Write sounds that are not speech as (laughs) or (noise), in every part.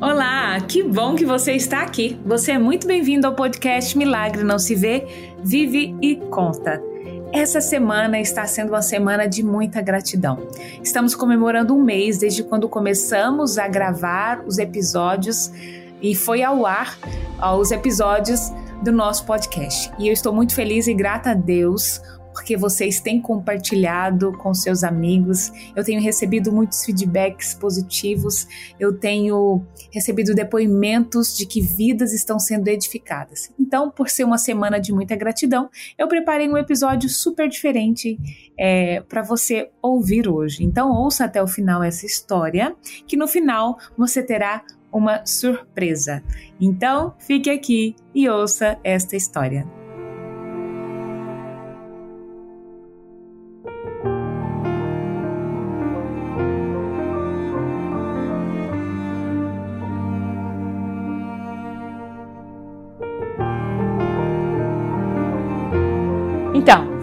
Olá, que bom que você está aqui. Você é muito bem-vindo ao podcast Milagre Não Se Vê, Vive e Conta. Essa semana está sendo uma semana de muita gratidão. Estamos comemorando um mês desde quando começamos a gravar os episódios e foi ao ar os episódios do nosso podcast. E eu estou muito feliz e grata a Deus porque vocês têm compartilhado com seus amigos. Eu tenho recebido muitos feedbacks positivos, eu tenho recebido depoimentos de que vidas estão sendo edificadas. Então, por ser uma semana de muita gratidão, eu preparei um episódio super diferente é, para você ouvir hoje. Então, ouça até o final essa história, que no final você terá uma surpresa. Então, fique aqui e ouça esta história.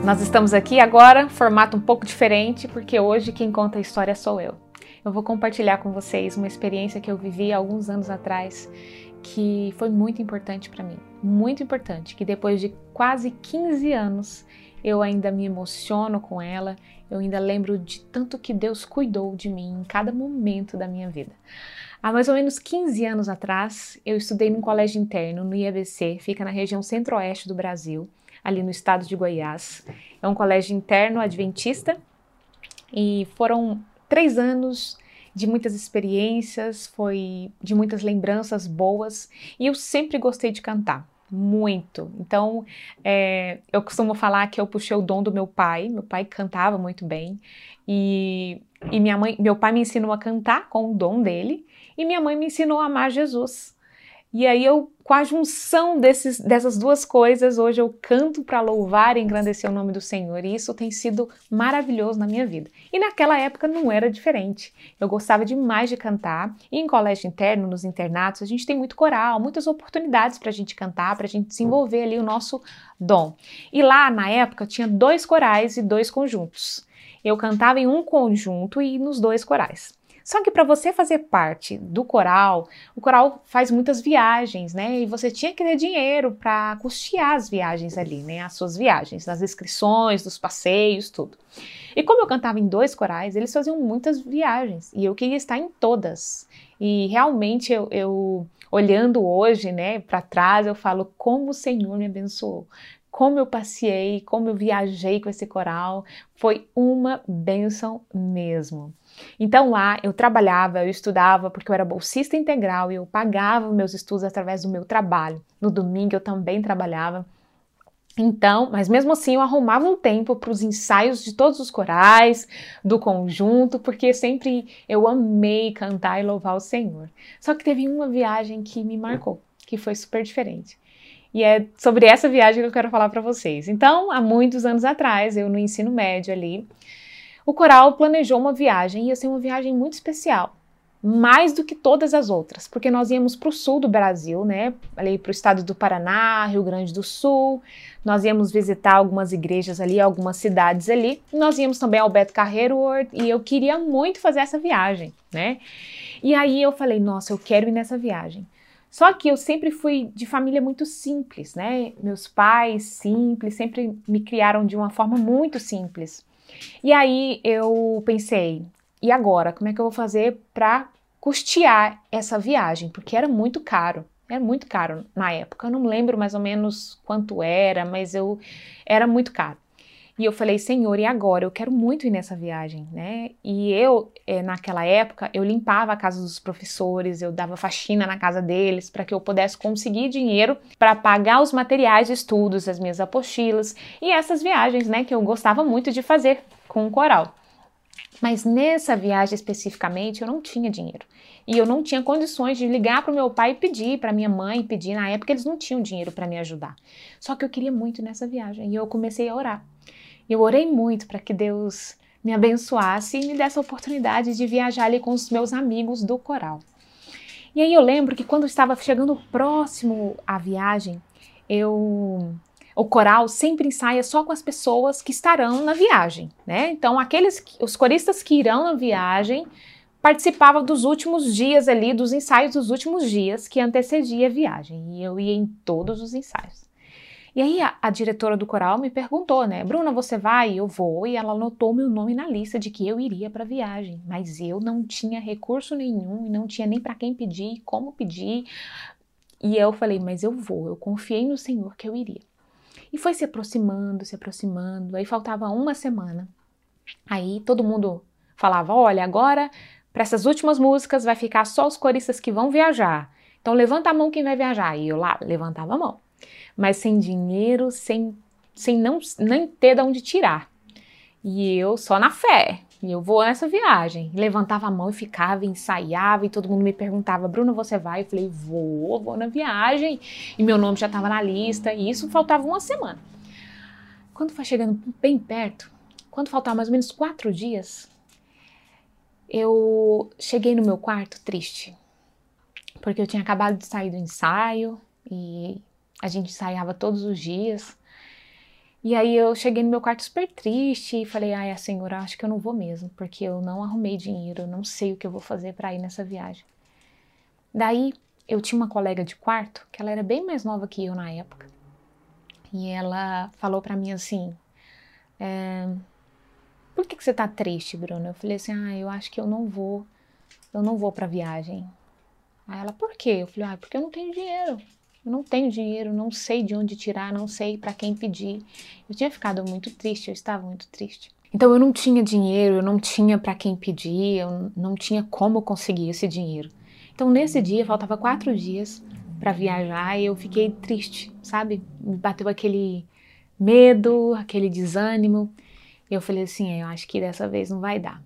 Nós estamos aqui agora, formato um pouco diferente, porque hoje quem conta a história sou eu. Eu vou compartilhar com vocês uma experiência que eu vivi alguns anos atrás que foi muito importante para mim. Muito importante, que depois de quase 15 anos eu ainda me emociono com ela, eu ainda lembro de tanto que Deus cuidou de mim em cada momento da minha vida. Há mais ou menos 15 anos atrás, eu estudei num colégio interno no IABC, fica na região centro-oeste do Brasil ali no estado de Goiás. É um colégio interno adventista e foram três anos de muitas experiências, foi de muitas lembranças boas e eu sempre gostei de cantar. Muito. Então, é, eu costumo falar que eu puxei o dom do meu pai. Meu pai cantava muito bem e, e minha mãe, meu pai me ensinou a cantar com o dom dele e minha mãe me ensinou a amar Jesus. E aí eu, com a junção desses, dessas duas coisas, hoje eu canto para louvar e engrandecer o nome do Senhor. E isso tem sido maravilhoso na minha vida. E naquela época não era diferente. Eu gostava demais de cantar. E em colégio interno, nos internatos, a gente tem muito coral, muitas oportunidades para a gente cantar, para a gente desenvolver ali o nosso dom. E lá, na época, tinha dois corais e dois conjuntos. Eu cantava em um conjunto e nos dois corais. Só que para você fazer parte do coral, o coral faz muitas viagens, né? E você tinha que ter dinheiro para custear as viagens ali, né? As suas viagens, as inscrições, dos passeios, tudo. E como eu cantava em dois corais, eles faziam muitas viagens e eu queria estar em todas. E realmente eu, eu olhando hoje, né, para trás, eu falo como o Senhor me abençoou como eu passei, como eu viajei com esse coral, foi uma benção mesmo. Então lá eu trabalhava, eu estudava porque eu era bolsista integral e eu pagava meus estudos através do meu trabalho. No domingo eu também trabalhava. Então, mas mesmo assim eu arrumava um tempo para os ensaios de todos os corais, do conjunto, porque sempre eu amei cantar e louvar o Senhor. Só que teve uma viagem que me marcou, que foi super diferente. E é sobre essa viagem que eu quero falar para vocês. Então, há muitos anos atrás, eu no ensino médio ali, o coral planejou uma viagem, ia ser uma viagem muito especial, mais do que todas as outras, porque nós íamos para o sul do Brasil, né? Ali para o estado do Paraná, Rio Grande do Sul. Nós íamos visitar algumas igrejas ali, algumas cidades ali. Nós íamos também ao Beto Carreiro e eu queria muito fazer essa viagem, né? E aí eu falei, nossa, eu quero ir nessa viagem. Só que eu sempre fui de família muito simples, né? Meus pais simples, sempre me criaram de uma forma muito simples. E aí eu pensei, e agora? Como é que eu vou fazer para custear essa viagem? Porque era muito caro. Era muito caro na época. Eu não lembro mais ou menos quanto era, mas eu era muito caro. E eu falei, Senhor, e agora? Eu quero muito ir nessa viagem, né? E eu, é, naquela época, eu limpava a casa dos professores, eu dava faxina na casa deles para que eu pudesse conseguir dinheiro para pagar os materiais de estudos, as minhas apostilas e essas viagens, né, que eu gostava muito de fazer com o coral. Mas nessa viagem especificamente eu não tinha dinheiro. E eu não tinha condições de ligar para o meu pai e pedir, para minha mãe pedir. Na época eles não tinham dinheiro para me ajudar. Só que eu queria muito nessa viagem e eu comecei a orar. Eu orei muito para que Deus me abençoasse e me desse a oportunidade de viajar ali com os meus amigos do coral. E aí eu lembro que quando estava chegando próximo à viagem, eu o coral sempre ensaia só com as pessoas que estarão na viagem, né? Então aqueles os coristas que irão na viagem participava dos últimos dias ali, dos ensaios dos últimos dias que antecedia a viagem. E eu ia em todos os ensaios. E aí a, a, diretora do coral me perguntou, né, Bruna, você vai? Eu vou. E ela anotou meu nome na lista de que eu iria para a viagem, mas eu não tinha recurso nenhum e não tinha nem para quem pedir, como pedir. E eu falei, mas eu vou. Eu confiei no Senhor que eu iria. E foi se aproximando, se aproximando. Aí faltava uma semana. Aí todo mundo falava, olha, agora para essas últimas músicas vai ficar só os coristas que vão viajar. Então levanta a mão quem vai viajar. E eu lá levantava a mão mas sem dinheiro, sem, sem não, nem ter de onde tirar. E eu só na fé. E eu vou nessa viagem. Levantava a mão e ficava, ensaiava, e todo mundo me perguntava: Bruna, você vai? Eu falei: vou, vou na viagem. E meu nome já estava na lista, e isso faltava uma semana. Quando foi chegando bem perto, quando faltava mais ou menos quatro dias, eu cheguei no meu quarto triste. Porque eu tinha acabado de sair do ensaio e a gente ensaiava todos os dias. E aí eu cheguei no meu quarto super triste e falei: "Ai, a senhora, acho que eu não vou mesmo, porque eu não arrumei dinheiro, eu não sei o que eu vou fazer para ir nessa viagem". Daí eu tinha uma colega de quarto, que ela era bem mais nova que eu na época. E ela falou para mim assim: é, "Por que, que você tá triste, Bruna?" Eu falei assim: "Ah, eu acho que eu não vou, eu não vou para viagem". Aí ela: "Por quê?" Eu falei: "Ah, porque eu não tenho dinheiro". Eu não tenho dinheiro, não sei de onde tirar, não sei para quem pedir. Eu tinha ficado muito triste, eu estava muito triste. Então eu não tinha dinheiro, eu não tinha para quem pedir, eu não tinha como conseguir esse dinheiro. Então nesse dia, faltava quatro dias para viajar e eu fiquei triste, sabe? Me bateu aquele medo, aquele desânimo. E eu falei assim, é, eu acho que dessa vez não vai dar.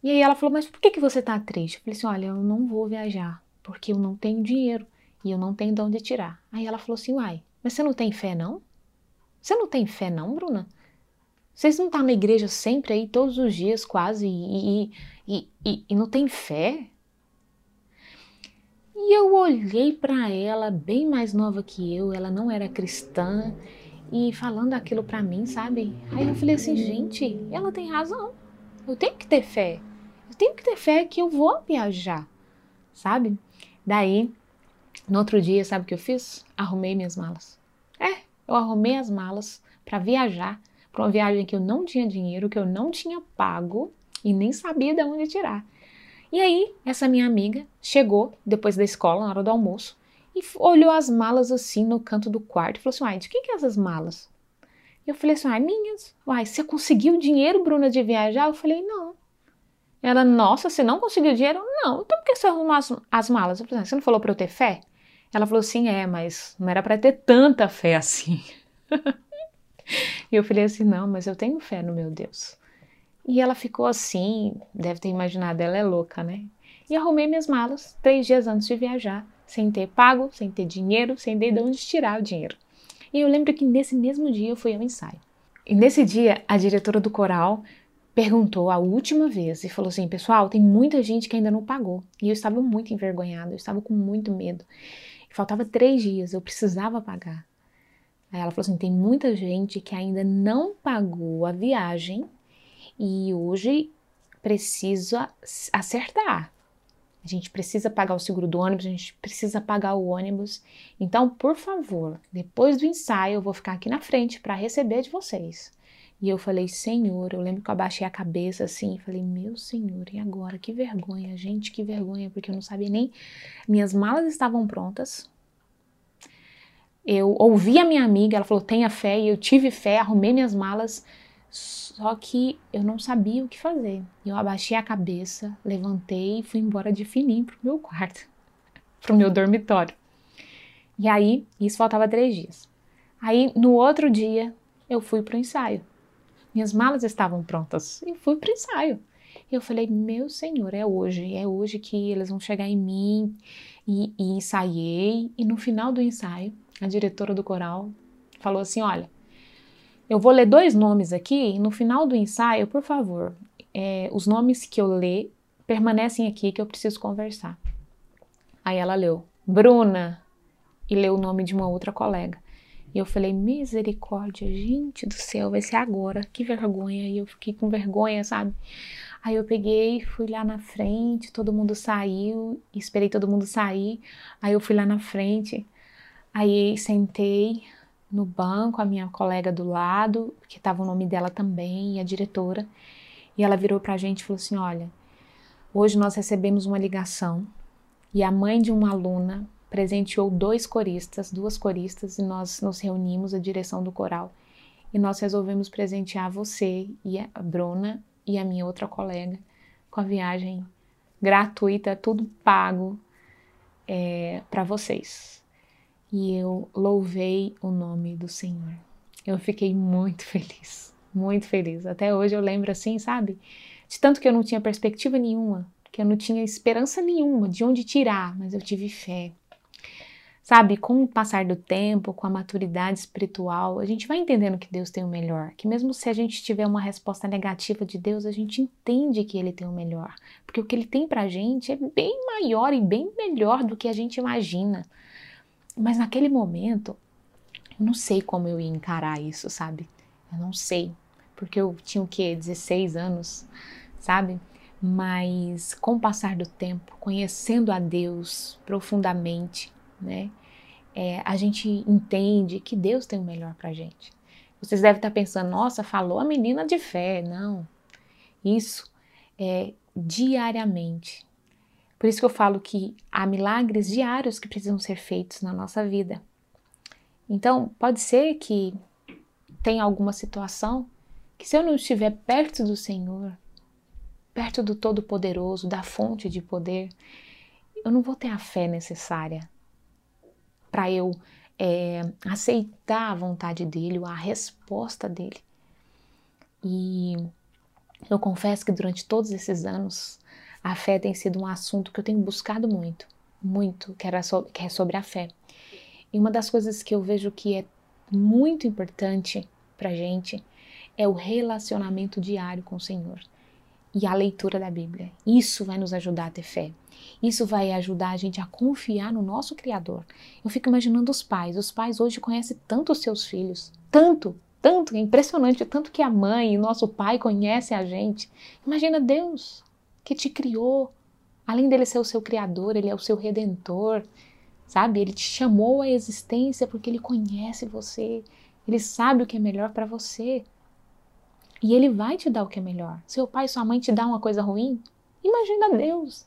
E aí ela falou, mas por que, que você tá triste? Eu falei assim, olha, eu não vou viajar, porque eu não tenho dinheiro e eu não tenho de onde tirar. Aí ela falou assim: Uai, mas você não tem fé não? Você não tem fé não, Bruna? Vocês não estão tá na igreja sempre aí, todos os dias quase, e, e, e, e não tem fé? E eu olhei para ela, bem mais nova que eu, ela não era cristã, e falando aquilo para mim, sabe? Aí eu falei assim, gente, ela tem razão. Eu tenho que ter fé. Eu tenho que ter fé que eu vou viajar, sabe? Daí no outro dia, sabe o que eu fiz? Arrumei minhas malas. É, eu arrumei as malas para viajar, para uma viagem que eu não tinha dinheiro, que eu não tinha pago e nem sabia de onde tirar. E aí, essa minha amiga chegou depois da escola, na hora do almoço, e olhou as malas assim no canto do quarto e falou assim: Uai, de quem que é essas malas? E eu falei assim: Ai, minhas. Uai, você conseguiu dinheiro, Bruna, de viajar? Eu falei: Não. Ela, nossa, você não conseguiu dinheiro? Não. Então por que você arrumou as, as malas? Eu falei: Você não falou para eu ter fé? Ela falou assim: é, mas não era para ter tanta fé assim. (laughs) e eu falei assim: não, mas eu tenho fé no meu Deus. E ela ficou assim, deve ter imaginado, ela é louca, né? E arrumei minhas malas três dias antes de viajar, sem ter pago, sem ter dinheiro, sem ter de onde tirar o dinheiro. E eu lembro que nesse mesmo dia eu fui ao ensaio. E nesse dia, a diretora do coral perguntou a última vez e falou assim: Pessoal, tem muita gente que ainda não pagou. E eu estava muito envergonhada, eu estava com muito medo. Faltava três dias, eu precisava pagar. Aí ela falou assim: tem muita gente que ainda não pagou a viagem e hoje precisa acertar. A gente precisa pagar o seguro do ônibus, a gente precisa pagar o ônibus. Então, por favor, depois do ensaio, eu vou ficar aqui na frente para receber de vocês. E eu falei, Senhor, eu lembro que eu abaixei a cabeça assim, falei, meu Senhor, e agora? Que vergonha, gente, que vergonha, porque eu não sabia nem. Minhas malas estavam prontas. Eu ouvi a minha amiga, ela falou, tenha fé, e eu tive fé, arrumei minhas malas, só que eu não sabia o que fazer. Eu abaixei a cabeça, levantei e fui embora de fininho pro meu quarto, (laughs) pro meu dormitório. E aí, isso faltava três dias. Aí, no outro dia, eu fui pro ensaio. Minhas malas estavam prontas e fui para o ensaio. E eu falei, meu Senhor, é hoje, é hoje que eles vão chegar em mim. E, e ensaiei. E no final do ensaio, a diretora do coral falou assim: Olha, eu vou ler dois nomes aqui. No final do ensaio, por favor, é, os nomes que eu ler permanecem aqui que eu preciso conversar. Aí ela leu Bruna e leu o nome de uma outra colega. E eu falei, misericórdia, gente do céu, vai ser agora, que vergonha. E eu fiquei com vergonha, sabe? Aí eu peguei, fui lá na frente, todo mundo saiu, esperei todo mundo sair. Aí eu fui lá na frente, aí sentei no banco, a minha colega do lado, que estava o nome dela também, e a diretora. E ela virou para a gente e falou assim: Olha, hoje nós recebemos uma ligação e a mãe de uma aluna presenteou dois coristas, duas coristas, e nós nos reunimos, a direção do coral, e nós resolvemos presentear você e a Bruna e a minha outra colega com a viagem gratuita, tudo pago é, para vocês. E eu louvei o nome do Senhor. Eu fiquei muito feliz, muito feliz. Até hoje eu lembro assim, sabe? De tanto que eu não tinha perspectiva nenhuma, que eu não tinha esperança nenhuma de onde tirar, mas eu tive fé. Sabe, com o passar do tempo, com a maturidade espiritual, a gente vai entendendo que Deus tem o melhor. Que mesmo se a gente tiver uma resposta negativa de Deus, a gente entende que Ele tem o melhor. Porque o que Ele tem pra gente é bem maior e bem melhor do que a gente imagina. Mas naquele momento, eu não sei como eu ia encarar isso, sabe? Eu não sei. Porque eu tinha o quê? 16 anos, sabe? Mas com o passar do tempo, conhecendo a Deus profundamente, né? É, a gente entende que Deus tem o melhor para gente. Vocês devem estar pensando, nossa, falou a menina de fé. Não. Isso é diariamente. Por isso que eu falo que há milagres diários que precisam ser feitos na nossa vida. Então, pode ser que tenha alguma situação que se eu não estiver perto do Senhor, perto do Todo-Poderoso, da fonte de poder, eu não vou ter a fé necessária para eu é, aceitar a vontade dele, a resposta dele. E eu confesso que durante todos esses anos a fé tem sido um assunto que eu tenho buscado muito, muito, que, era so, que é sobre a fé. E uma das coisas que eu vejo que é muito importante para gente é o relacionamento diário com o Senhor e a leitura da Bíblia. Isso vai nos ajudar a ter fé. Isso vai ajudar a gente a confiar no nosso Criador. Eu fico imaginando os pais. Os pais hoje conhecem tanto os seus filhos, tanto, tanto, é impressionante, tanto que a mãe e nosso pai conhecem a gente. Imagina Deus que te criou. Além dele ser o seu Criador, ele é o seu Redentor, sabe? Ele te chamou à existência porque ele conhece você. Ele sabe o que é melhor para você. E ele vai te dar o que é melhor. Seu pai sua mãe te dão uma coisa ruim? Imagina Deus.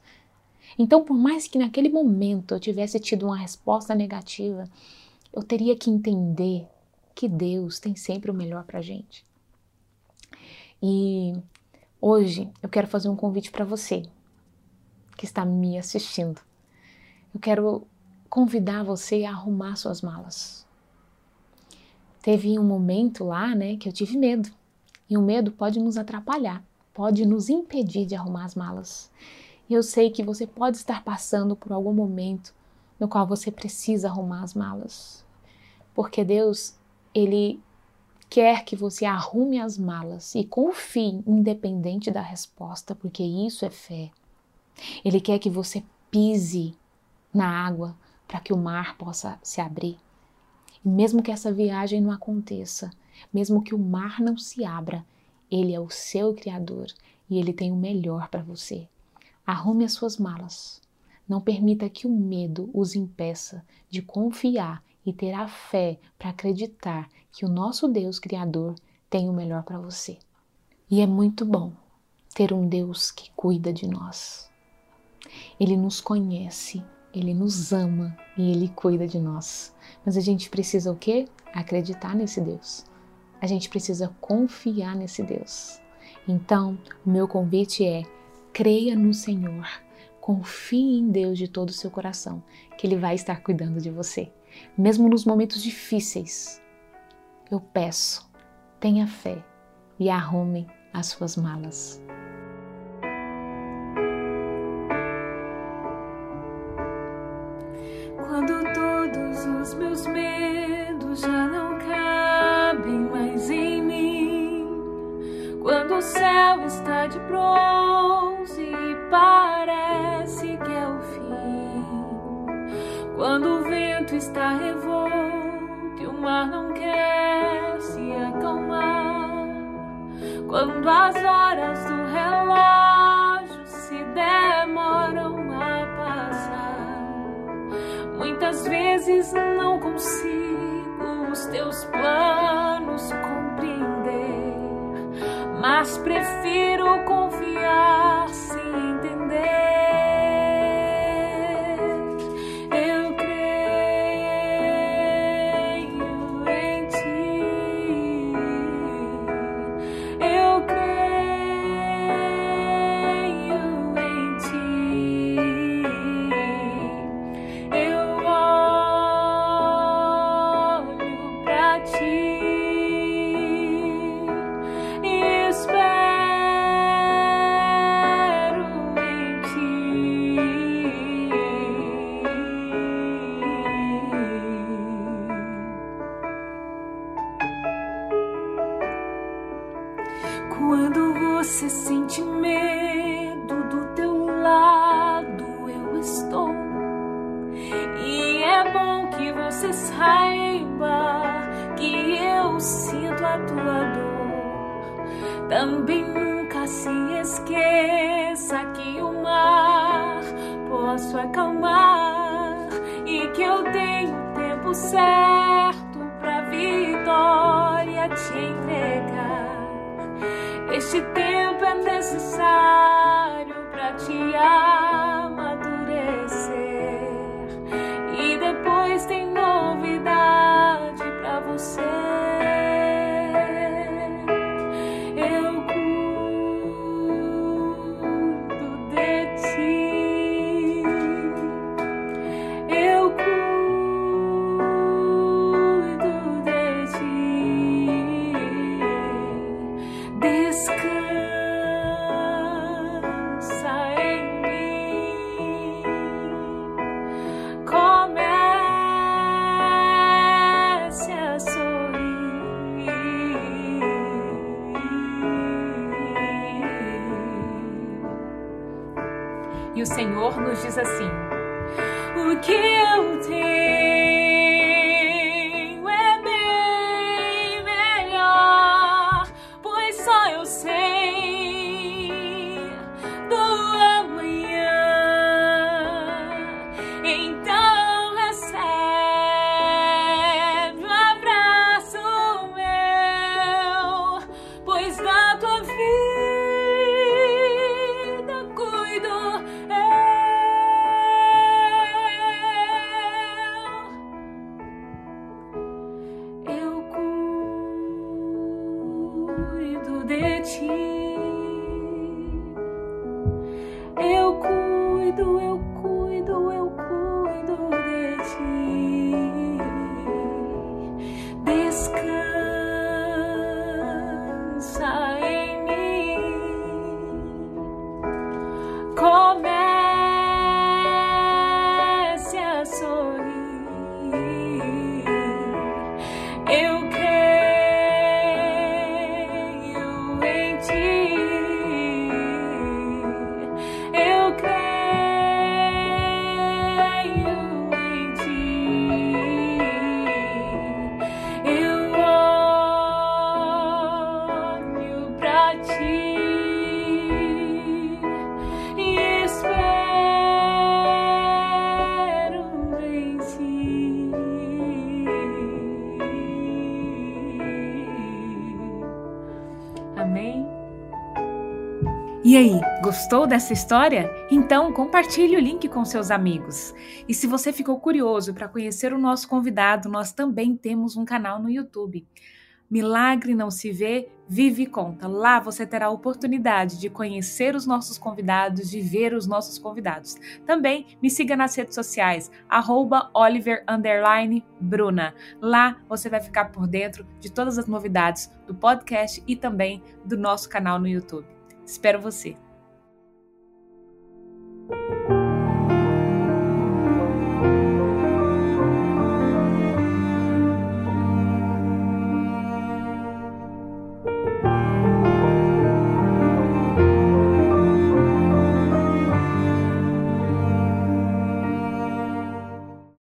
Então, por mais que naquele momento eu tivesse tido uma resposta negativa, eu teria que entender que Deus tem sempre o melhor para gente. E hoje eu quero fazer um convite para você que está me assistindo. Eu quero convidar você a arrumar suas malas. Teve um momento lá, né, que eu tive medo e o medo pode nos atrapalhar, pode nos impedir de arrumar as malas. E eu sei que você pode estar passando por algum momento no qual você precisa arrumar as malas. Porque Deus, Ele quer que você arrume as malas e confie, independente da resposta, porque isso é fé. Ele quer que você pise na água para que o mar possa se abrir. E mesmo que essa viagem não aconteça, mesmo que o mar não se abra, ele é o seu Criador e ele tem o melhor para você. Arrume as suas malas. Não permita que o medo os impeça de confiar e ter a fé para acreditar que o nosso Deus Criador tem o melhor para você. E é muito bom ter um Deus que cuida de nós. Ele nos conhece, ele nos ama e ele cuida de nós. Mas a gente precisa o quê? Acreditar nesse Deus a gente precisa confiar nesse Deus. Então, o meu convite é: creia no Senhor, confie em Deus de todo o seu coração, que Ele vai estar cuidando de você. Mesmo nos momentos difíceis, eu peço, tenha fé e arrume as suas malas. De bronze parece que é o fim, quando o vento está revolto e o mar não quer se acalmar, quando as horas do relógio demoram a passar. Muitas vezes não consigo os teus planos mas prefiro confiar saiba que eu sinto a tua dor. Também nunca se esqueça que o mar posso acalmar e que eu tenho tempo certo pra vitória te entregar. Este tempo é necessário para te amadurecer. Eu cuido, eu cuido, eu E aí, gostou dessa história? Então compartilhe o link com seus amigos. E se você ficou curioso para conhecer o nosso convidado, nós também temos um canal no YouTube. Milagre não se vê, vive e conta. Lá você terá a oportunidade de conhecer os nossos convidados, de ver os nossos convidados. Também me siga nas redes sociais, arroba Oliver Bruna. Lá você vai ficar por dentro de todas as novidades do podcast e também do nosso canal no YouTube. Espero você!